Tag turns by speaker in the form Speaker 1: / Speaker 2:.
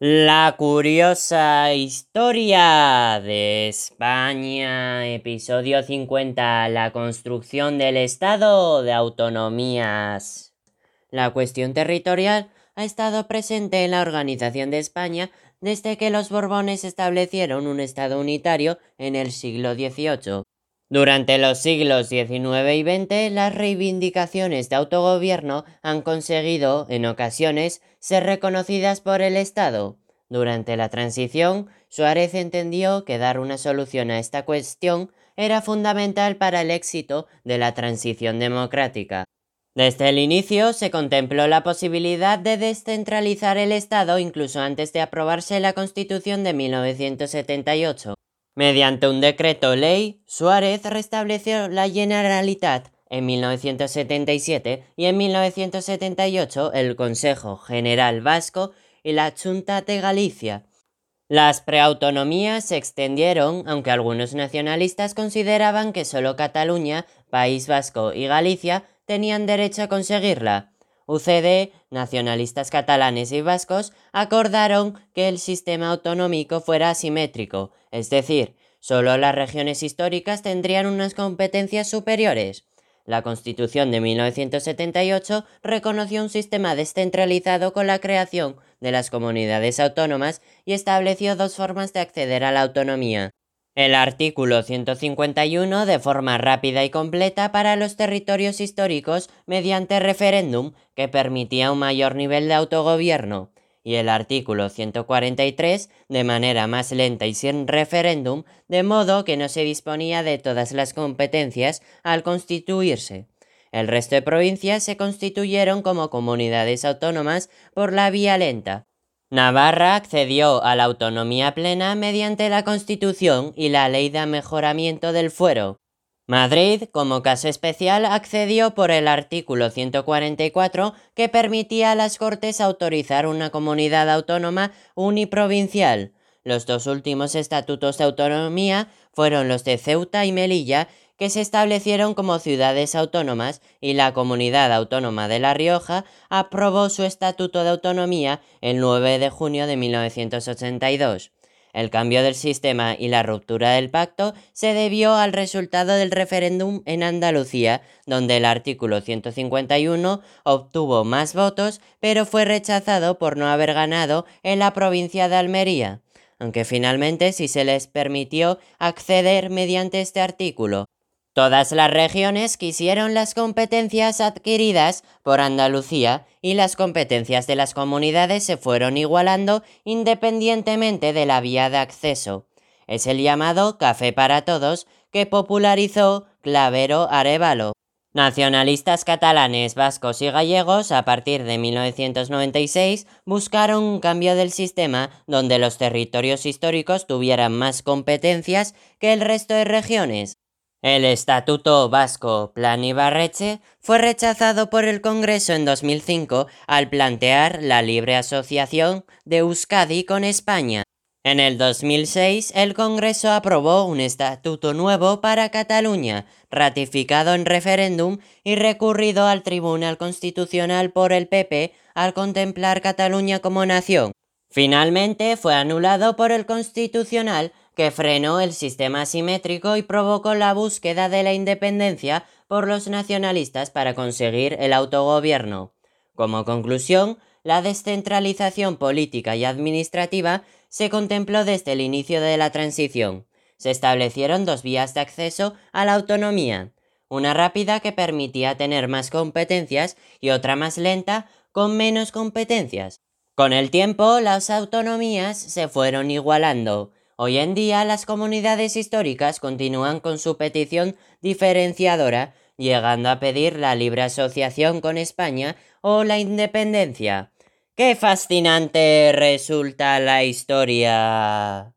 Speaker 1: La curiosa historia de España, episodio 50, la construcción del Estado de autonomías. La cuestión territorial ha estado presente en la organización de España desde que los Borbones establecieron un Estado unitario en el siglo XVIII. Durante los siglos XIX y XX, las reivindicaciones de autogobierno han conseguido, en ocasiones, ser reconocidas por el Estado. Durante la transición, Suárez entendió que dar una solución a esta cuestión era fundamental para el éxito de la transición democrática. Desde el inicio se contempló la posibilidad de descentralizar el Estado incluso antes de aprobarse la Constitución de 1978. Mediante un decreto ley, Suárez restableció la Generalitat en 1977 y en 1978 el Consejo General Vasco y la Junta de Galicia. Las preautonomías se extendieron, aunque algunos nacionalistas consideraban que solo Cataluña, País Vasco y Galicia tenían derecho a conseguirla. UCD, nacionalistas catalanes y vascos, acordaron que el sistema autonómico fuera asimétrico, es decir, solo las regiones históricas tendrían unas competencias superiores. La Constitución de 1978 reconoció un sistema descentralizado con la creación de las comunidades autónomas y estableció dos formas de acceder a la autonomía, el artículo 151 de forma rápida y completa para los territorios históricos mediante referéndum que permitía un mayor nivel de autogobierno y el artículo 143 de manera más lenta y sin referéndum, de modo que no se disponía de todas las competencias al constituirse. El resto de provincias se constituyeron como comunidades autónomas por la vía lenta, Navarra accedió a la autonomía plena mediante la Constitución y la Ley de Mejoramiento del Fuero. Madrid, como caso especial, accedió por el artículo 144 que permitía a las Cortes autorizar una comunidad autónoma uniprovincial. Los dos últimos estatutos de autonomía fueron los de Ceuta y Melilla que se establecieron como ciudades autónomas y la Comunidad Autónoma de La Rioja aprobó su Estatuto de Autonomía el 9 de junio de 1982. El cambio del sistema y la ruptura del pacto se debió al resultado del referéndum en Andalucía, donde el artículo 151 obtuvo más votos, pero fue rechazado por no haber ganado en la provincia de Almería, aunque finalmente sí se les permitió acceder mediante este artículo, Todas las regiones quisieron las competencias adquiridas por Andalucía y las competencias de las comunidades se fueron igualando independientemente de la vía de acceso. Es el llamado Café para Todos que popularizó Clavero Arevalo. Nacionalistas catalanes, vascos y gallegos a partir de 1996 buscaron un cambio del sistema donde los territorios históricos tuvieran más competencias que el resto de regiones. El Estatuto Vasco Plan Ibarreche fue rechazado por el Congreso en 2005 al plantear la libre asociación de Euskadi con España. En el 2006, el Congreso aprobó un estatuto nuevo para Cataluña, ratificado en referéndum y recurrido al Tribunal Constitucional por el PP al contemplar Cataluña como nación. Finalmente fue anulado por el Constitucional que frenó el sistema asimétrico y provocó la búsqueda de la independencia por los nacionalistas para conseguir el autogobierno. Como conclusión, la descentralización política y administrativa se contempló desde el inicio de la transición. Se establecieron dos vías de acceso a la autonomía, una rápida que permitía tener más competencias y otra más lenta con menos competencias. Con el tiempo, las autonomías se fueron igualando, Hoy en día las comunidades históricas continúan con su petición diferenciadora, llegando a pedir la libre asociación con España o la independencia. ¡Qué fascinante resulta la historia!